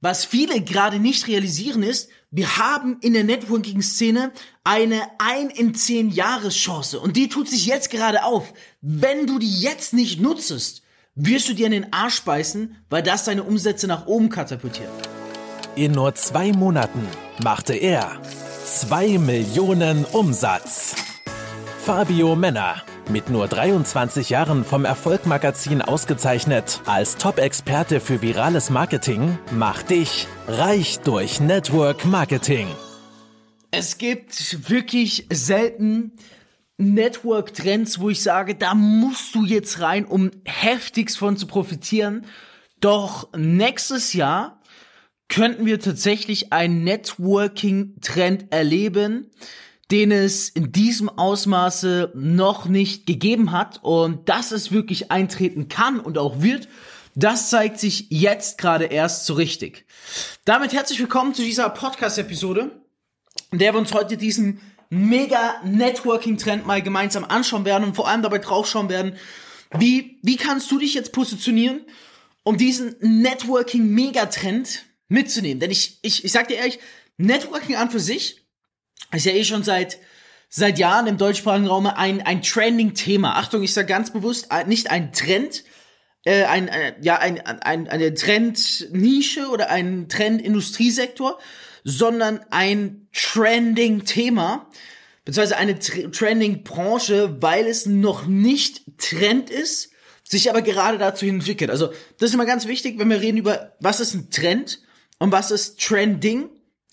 Was viele gerade nicht realisieren ist, wir haben in der Networking-Szene eine 1 in 10 Jahres Chance und die tut sich jetzt gerade auf. Wenn du die jetzt nicht nutzt, wirst du dir in den Arsch beißen, weil das deine Umsätze nach oben katapultiert. In nur zwei Monaten machte er 2 Millionen Umsatz. Fabio Männer mit nur 23 Jahren vom Erfolgmagazin ausgezeichnet als Top-Experte für virales Marketing, macht dich reich durch Network Marketing. Es gibt wirklich selten Network-Trends, wo ich sage, da musst du jetzt rein, um heftigst von zu profitieren. Doch nächstes Jahr könnten wir tatsächlich einen Networking-Trend erleben, den es in diesem Ausmaße noch nicht gegeben hat und dass es wirklich eintreten kann und auch wird, das zeigt sich jetzt gerade erst so richtig. Damit herzlich willkommen zu dieser Podcast-Episode, in der wir uns heute diesen mega Networking-Trend mal gemeinsam anschauen werden und vor allem dabei draufschauen werden, wie, wie kannst du dich jetzt positionieren, um diesen Networking-Megatrend mitzunehmen? Denn ich, ich, ich sag dir ehrlich, Networking an für sich ist ja eh schon seit seit Jahren im deutschsprachigen Raum ein ein trending Thema. Achtung, ich sage ganz bewusst äh, nicht ein Trend, äh, ein äh, ja ein, ein eine Trendnische oder ein Trend-Industriesektor, sondern ein trending Thema beziehungsweise eine trending Branche, weil es noch nicht Trend ist, sich aber gerade dazu entwickelt. Also das ist immer ganz wichtig, wenn wir reden über was ist ein Trend und was ist Trending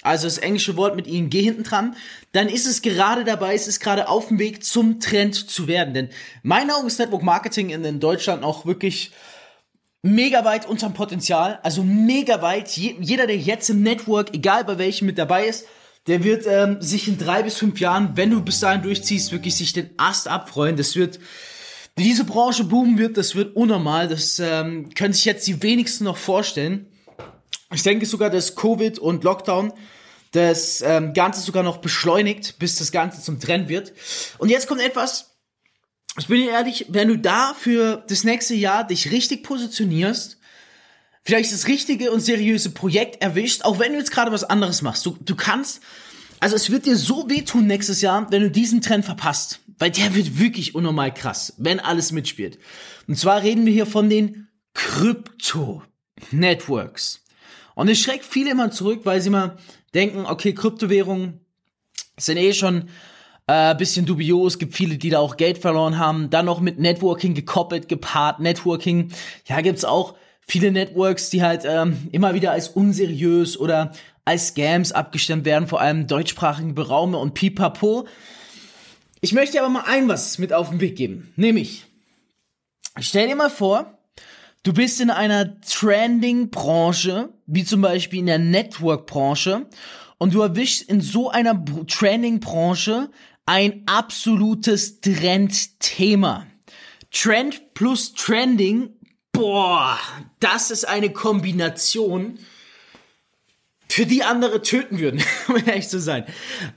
also das englische Wort mit ing hinten dran, dann ist es gerade dabei, es ist gerade auf dem Weg zum Trend zu werden. Denn mein Augen ist Network Marketing in, Deutschland auch wirklich mega weit unterm Potenzial, also mega weit. Je, jeder, der jetzt im Network, egal bei welchem mit dabei ist, der wird ähm, sich in drei bis fünf Jahren, wenn du bis dahin durchziehst, wirklich sich den Ast abfreuen. Das wird, diese Branche boomen wird, das wird unnormal. Das ähm, können sich jetzt die wenigsten noch vorstellen. Ich denke sogar, dass Covid und Lockdown das ähm, Ganze sogar noch beschleunigt, bis das Ganze zum Trend wird. Und jetzt kommt etwas, ich bin ehrlich, wenn du da für das nächste Jahr dich richtig positionierst, vielleicht das richtige und seriöse Projekt erwischt, auch wenn du jetzt gerade was anderes machst. Du, du kannst, also es wird dir so wehtun nächstes Jahr, wenn du diesen Trend verpasst. Weil der wird wirklich unnormal krass, wenn alles mitspielt. Und zwar reden wir hier von den Krypto-Networks. Und es schreckt viele immer zurück, weil sie immer denken, okay, Kryptowährungen sind eh schon äh, bisschen dubios, gibt viele, die da auch Geld verloren haben. Dann noch mit Networking gekoppelt, gepaart. Networking, ja, gibt's auch viele Networks, die halt ähm, immer wieder als unseriös oder als Scams abgestimmt werden, vor allem deutschsprachigen Beraume und pipapo. Ich möchte aber mal ein was mit auf den Weg geben, nämlich, stell dir mal vor, Du bist in einer Trending-Branche, wie zum Beispiel in der Network-Branche, und du erwischst in so einer Trending-Branche ein absolutes Trendthema. Trend plus Trending, boah, das ist eine Kombination, für die andere töten würden, um ehrlich zu sein.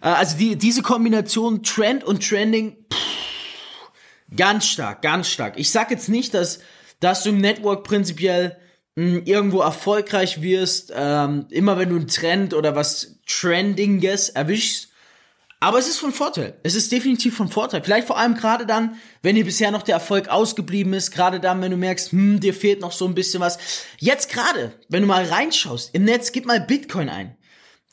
Äh, also die, diese Kombination Trend und Trending, pff, ganz stark, ganz stark. Ich sag jetzt nicht, dass dass du im Network prinzipiell mh, hm, irgendwo erfolgreich wirst, ähm, immer wenn du einen Trend oder was Trendinges erwischst. Aber es ist von Vorteil. Es ist definitiv von Vorteil. Vielleicht vor allem gerade dann, wenn dir bisher noch der Erfolg ausgeblieben ist, gerade dann, wenn du merkst, hm, dir fehlt noch so ein bisschen was. Jetzt gerade, wenn du mal reinschaust, im Netz, gib mal Bitcoin ein.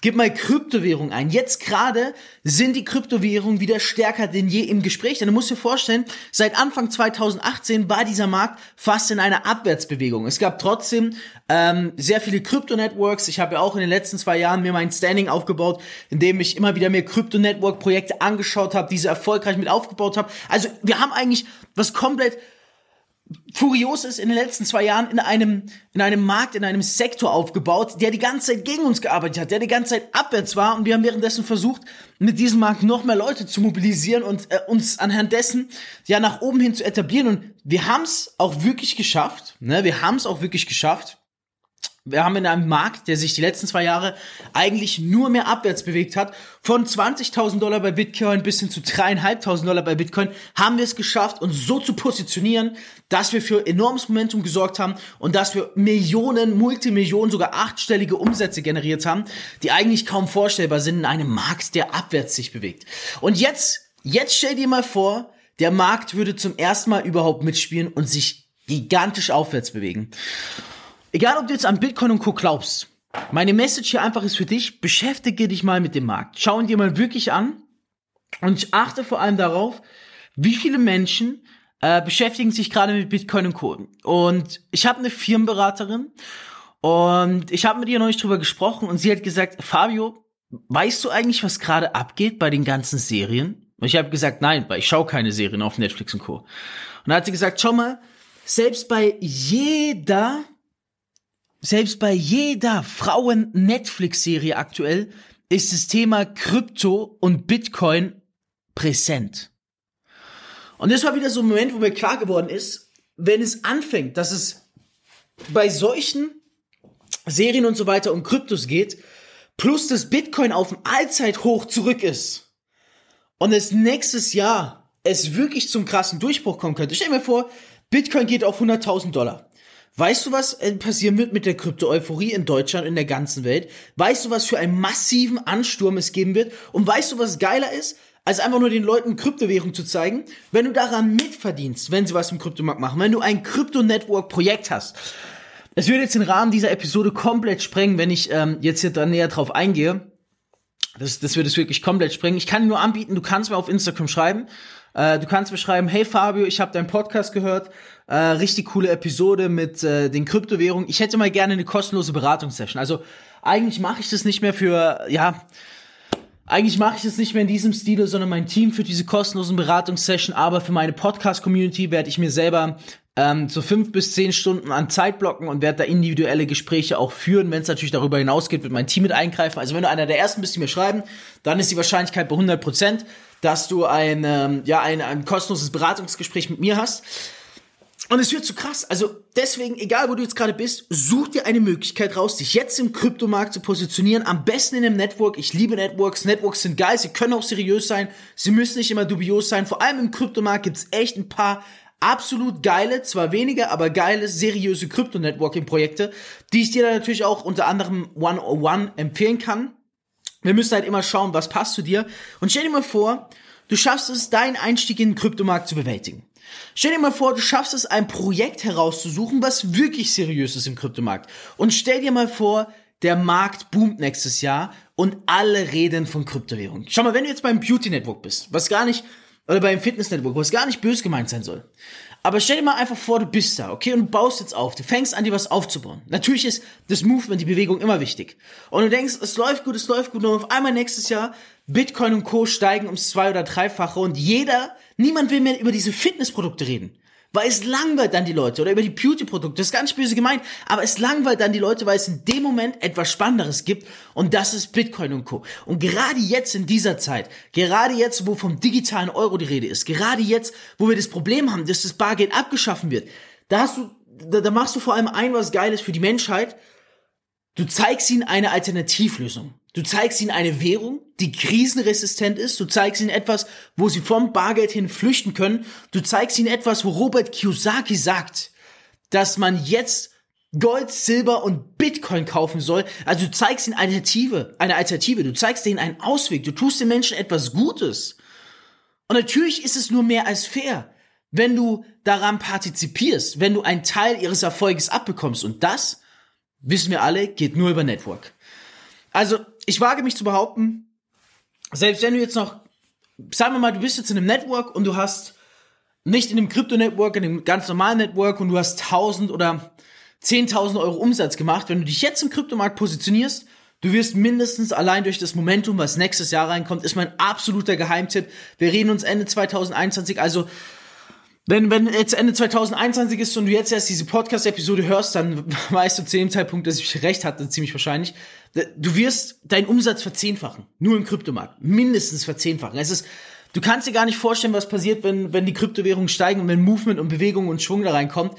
Gib mal Kryptowährung ein. Jetzt gerade sind die Kryptowährungen wieder stärker denn je im Gespräch. Denn du musst dir vorstellen, seit Anfang 2018 war dieser Markt fast in einer Abwärtsbewegung. Es gab trotzdem ähm, sehr viele Krypto-Networks. Ich habe ja auch in den letzten zwei Jahren mir mein Standing aufgebaut, indem ich immer wieder mir Krypto-Network-Projekte angeschaut habe, diese erfolgreich mit aufgebaut habe. Also wir haben eigentlich was komplett furios ist in den letzten zwei Jahren in einem, in einem Markt, in einem Sektor aufgebaut, der die ganze Zeit gegen uns gearbeitet hat, der die ganze Zeit abwärts war und wir haben währenddessen versucht, mit diesem Markt noch mehr Leute zu mobilisieren und äh, uns anhand dessen ja nach oben hin zu etablieren und wir haben es auch wirklich geschafft, ne? wir haben es auch wirklich geschafft, Wir haben in einem Markt, der sich die letzten zwei Jahre eigentlich nur mehr abwärts bewegt hat, von 20.000 Dollar bei Bitcoin bis hin zu 3.500 Dollar bei Bitcoin, haben wir es geschafft, uns so zu positionieren, dass wir für enormes Momentum gesorgt haben und dass wir Millionen, Multimillionen, sogar achtstellige Umsätze generiert haben, die eigentlich kaum vorstellbar sind in einem Markt, der abwärts sich bewegt. Und jetzt, jetzt stell dir mal vor, der Markt würde zum ersten Mal überhaupt mitspielen und sich gigantisch aufwärts bewegen. Egal, ob du jetzt an Bitcoin und Co. glaubst, meine Message hier einfach ist für dich, beschäftige dich mal mit dem Markt. Schau ihn dir mal wirklich an und achte vor allem darauf, wie viele Menschen äh, beschäftigen sich gerade mit Bitcoin und Co. Und ich habe eine Firmenberaterin und ich habe mit ihr neulich drüber gesprochen und sie hat gesagt, Fabio, weißt du eigentlich, was gerade abgeht bei den ganzen Serien? Und ich habe gesagt, nein, weil ich schaue keine Serien auf Netflix und Co. Und dann hat sie gesagt, schau mal, selbst bei jeder selbst bei jeder Frauen-Netflix-Serie aktuell ist das Thema Krypto und Bitcoin präsent. Und das war wieder so ein Moment, wo mir klar geworden ist, wenn es anfängt, dass es bei solchen Serien und so weiter um Kryptos geht, plus das Bitcoin auf dem Allzeithoch zurück ist und es nächstes Jahr es wirklich zum krassen Durchbruch kommen könnte. Stell dir vor, Bitcoin geht auf 100.000 Dollar. Weißt du, was äh, passieren wird mit der Krypto-Euphorie in Deutschland in der ganzen Welt? Weißt du, was für einen massiven Ansturm es geben wird? Und weißt du, was geiler ist? als einfach nur den Leuten Kryptowährung zu zeigen, wenn du daran mitverdienst, wenn sie was im Kryptomarkt machen, wenn du ein Krypto-Network-Projekt hast. Es würde jetzt den Rahmen dieser Episode komplett sprengen, wenn ich ähm, jetzt hier da näher drauf eingehe. Das, das würde es wirklich komplett sprengen. Ich kann nur anbieten, du kannst mir auf Instagram schreiben. Äh, du kannst mir schreiben, hey Fabio, ich habe deinen Podcast gehört. Äh, richtig coole Episode mit äh, den Kryptowährungen. Ich hätte mal gerne eine kostenlose Beratungssession. Also eigentlich mache ich das nicht mehr für, ja, eigentlich mache ich das nicht mehr in diesem Stile, sondern mein Team für diese kostenlosen Beratungssession. Aber für meine Podcast-Community werde ich mir selber ähm, so fünf bis zehn Stunden an Zeit blocken und werde da individuelle Gespräche auch führen. Wenn es natürlich darüber hinausgeht, wird mein Team mit eingreifen. Also wenn du einer der ersten bist, die mir schreiben, dann ist die Wahrscheinlichkeit bei 100 Prozent, dass du ein, ähm, ja, ein, ein kostenloses Beratungsgespräch mit mir hast. Und es wird zu krass. Also deswegen, egal wo du jetzt gerade bist, such dir eine Möglichkeit raus, dich jetzt im Kryptomarkt zu positionieren. Am besten in einem Network. Ich liebe Networks. Networks sind geil. Sie können auch seriös sein. Sie müssen nicht immer dubios sein. Vor allem im Kryptomarkt gibt's echt ein paar absolut geile, zwar weniger, aber geile, seriöse Krypto-Networking-Projekte, die ich dir dann natürlich auch unter anderem One-on-One empfehlen kann. Wir müssen halt immer schauen, was passt zu dir. Und stell dir mal vor, du schaffst es, deinen Einstieg in den Kryptomarkt zu bewältigen. Stell dir mal vor, du schaffst es, ein Projekt herauszusuchen, was wirklich seriös ist im Kryptomarkt. Und stell dir mal vor, der Markt boomt nächstes Jahr und alle reden von Kryptowährung. Schau mal, wenn du jetzt beim Beauty Network bist, was gar nicht, oder beim Fitness Network, was gar nicht böse gemeint sein soll. Aber stell dir mal einfach vor, du bist da, okay, und du baust jetzt auf, du fängst an, dir was aufzubauen. Natürlich ist das Movement, die Bewegung immer wichtig. Und du denkst, es läuft gut, es läuft gut, und auf einmal nächstes Jahr Bitcoin und Co. steigen ums zwei- oder dreifache und jeder, niemand will mehr über diese Fitnessprodukte reden. Weil es langweilt dann die Leute oder über die Beauty-Produkte. Das ist ganz böse gemeint, aber es langweilt dann die Leute, weil es in dem Moment etwas Spannenderes gibt und das ist Bitcoin und Co. Und gerade jetzt in dieser Zeit, gerade jetzt, wo vom digitalen Euro die Rede ist, gerade jetzt, wo wir das Problem haben, dass das Bargeld abgeschaffen wird, da hast du, da, da machst du vor allem ein was Geiles für die Menschheit. Du zeigst ihnen eine Alternativlösung. Du zeigst ihnen eine Währung, die krisenresistent ist. Du zeigst ihnen etwas, wo sie vom Bargeld hin flüchten können. Du zeigst ihnen etwas, wo Robert Kiyosaki sagt, dass man jetzt Gold, Silber und Bitcoin kaufen soll. Also du zeigst ihnen eine Alternative, eine Alternative. Du zeigst ihnen einen Ausweg. Du tust den Menschen etwas Gutes. Und natürlich ist es nur mehr als fair, wenn du daran partizipierst, wenn du einen Teil ihres Erfolges abbekommst. Und das, wissen wir alle, geht nur über Network. Also, ich wage mich zu behaupten, selbst wenn du jetzt noch, sagen wir mal, du bist jetzt in einem Network und du hast nicht in einem Krypto-Network, in einem ganz normalen Network und du hast 1000 oder 10.000 Euro Umsatz gemacht, wenn du dich jetzt im Kryptomarkt positionierst, du wirst mindestens allein durch das Momentum, was nächstes Jahr reinkommt, ist mein absoluter Geheimtipp. Wir reden uns Ende 2021, also wenn, wenn jetzt Ende 2021 ist und du jetzt erst diese Podcast-Episode hörst, dann weißt du zu dem Zeitpunkt, dass ich recht hatte, ziemlich wahrscheinlich. Du wirst deinen Umsatz verzehnfachen. Nur im Kryptomarkt. Mindestens verzehnfachen. Es ist, du kannst dir gar nicht vorstellen, was passiert, wenn, wenn die Kryptowährungen steigen und wenn Movement und Bewegung und Schwung da reinkommt.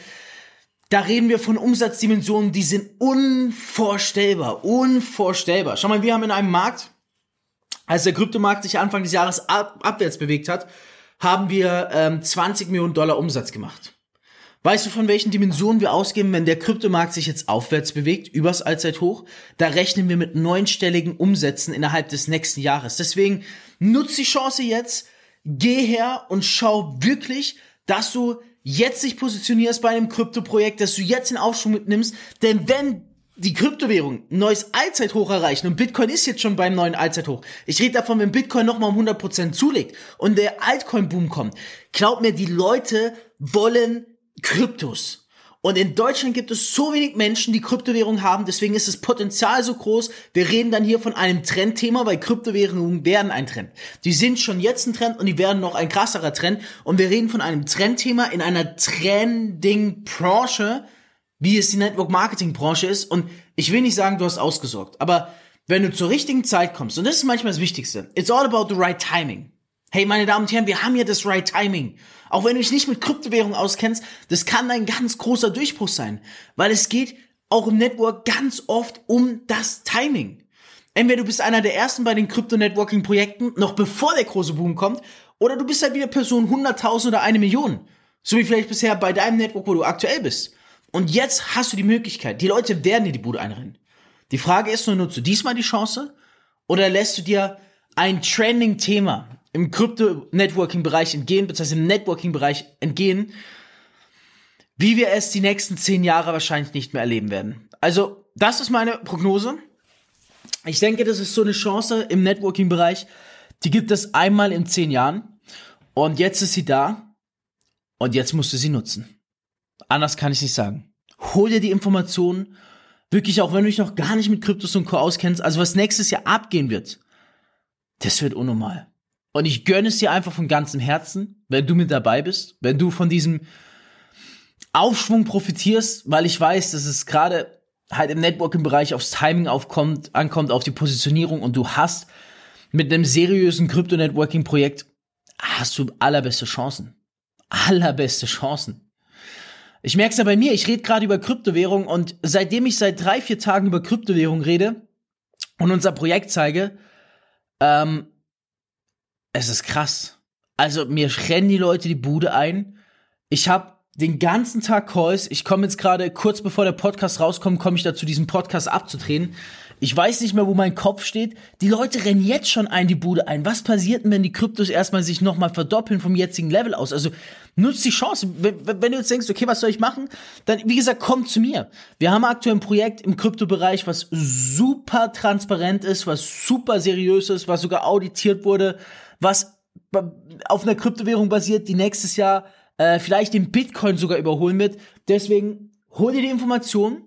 da reden wir von Umsatzdimensionen, die sind unvorstellbar, unvorstellbar. Schau mal, wir haben in einem Markt, als der Kryptomarkt sich Anfang des Jahres ab, abwärts bewegt hat, haben wir ähm, 20 Millionen Dollar Umsatz gemacht. Weißt du, von welchen Dimensionen wir ausgehen, wenn der Kryptomarkt sich jetzt aufwärts bewegt, übers Allzeithoch? Da rechnen wir mit neunstelligen Umsätzen innerhalb des nächsten Jahres. Deswegen nutz die Chance jetzt, geh her und schau wirklich, dass du jetzt dich positionierst bei einem Kryptoprojekt, dass du jetzt den Aufschwung mitnimmst, denn wenn die Kryptowährung neues Allzeithoch erreichen und Bitcoin ist jetzt schon beim neuen Allzeithoch. Ich rede davon, wenn Bitcoin nochmal um 100% zulegt und der Altcoin-Boom kommt. Glaub mir, die Leute wollen Kryptos. Und in Deutschland gibt es so wenig Menschen, die Kryptowährungen haben, deswegen ist das Potenzial so groß. Wir reden dann hier von einem Trendthema, weil Kryptowährungen werden ein Trend. Die sind schon jetzt ein Trend und die werden noch ein krasserer Trend. Und wir reden von einem Trendthema in einer Trending-Branche, wie es die Network-Marketing-Branche ist. Und ich will nicht sagen, du hast ausgesorgt, aber wenn du zur richtigen Zeit kommst, und das ist manchmal das Wichtigste, it's all about the right timing. Hey, meine Damen und Herren, wir haben hier das right timing. Auch wenn du dich nicht mit Kryptowährung auskennst, das kann ein ganz großer Durchbruch sein, weil es geht auch im Network ganz oft um das Timing. Entweder du bist einer der ersten bei den Krypto-Networking-Projekten, noch bevor der große Boom kommt, oder du bist halt wieder Person 100.000 oder eine Million. So wie vielleicht bisher bei deinem Network, wo du aktuell bist. Und jetzt hast du die Möglichkeit. Die Leute werden dir die Bude einrennen. Die Frage ist nur, nutzt du diesmal die Chance? Oder lässt du dir ein Trending-Thema, im Crypto-Networking-Bereich entgehen, beziehungsweise im Networking-Bereich entgehen, wie wir es die nächsten zehn Jahre wahrscheinlich nicht mehr erleben werden. Also, das ist meine Prognose. Ich denke, das ist so eine Chance im Networking-Bereich, die gibt es einmal in zehn Jahren. Und jetzt ist sie da. Und jetzt musst du sie nutzen. Anders kann ich nicht sagen. Hol dir die Informationen, wirklich auch wenn du dich noch gar nicht mit Kryptos und Co. auskennst, also was nächstes Jahr abgehen wird, das wird unnormal. Und ich gönne es dir einfach von ganzem Herzen, wenn du mit dabei bist, wenn du von diesem Aufschwung profitierst, weil ich weiß, dass es gerade halt im Networking-Bereich aufs Timing aufkommt, ankommt, auf die Positionierung und du hast mit einem seriösen Krypto-Networking-Projekt hast du allerbeste Chancen. Allerbeste Chancen. Ich merke es ja bei mir, ich rede gerade über Kryptowährung und seitdem ich seit drei, vier Tagen über Kryptowährung rede und unser Projekt zeige, ähm, es ist krass. Also mir rennen die Leute die Bude ein. Ich habe den ganzen Tag Calls. Ich komme jetzt gerade kurz bevor der Podcast rauskommt, komme ich dazu, diesen Podcast abzudrehen. Ich weiß nicht mehr, wo mein Kopf steht. Die Leute rennen jetzt schon ein die Bude ein. Was passiert denn, wenn die Kryptos erstmal sich nochmal verdoppeln vom jetzigen Level aus? Also nutzt die Chance. Wenn, wenn du jetzt denkst, okay, was soll ich machen? Dann, wie gesagt, komm zu mir. Wir haben aktuell ein Projekt im Kryptobereich, was super transparent ist, was super seriös ist, was sogar auditiert wurde, was auf einer Kryptowährung basiert, die nächstes Jahr äh, vielleicht den Bitcoin sogar überholen wird. Deswegen hol dir die Informationen,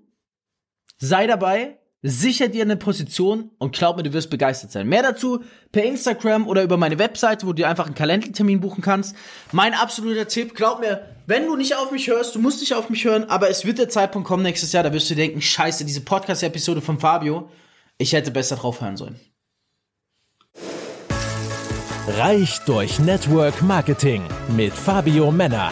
sei dabei, sicher dir eine Position und glaub mir, du wirst begeistert sein. Mehr dazu per Instagram oder über meine Webseite, wo du einfach einen Kalendertermin buchen kannst. Mein absoluter Tipp, glaub mir, wenn du nicht auf mich hörst, du musst nicht auf mich hören, aber es wird der Zeitpunkt kommen nächstes Jahr, da wirst du denken, scheiße, diese Podcast-Episode von Fabio, ich hätte besser drauf hören sollen. Reich durch Network Marketing mit Fabio Männer.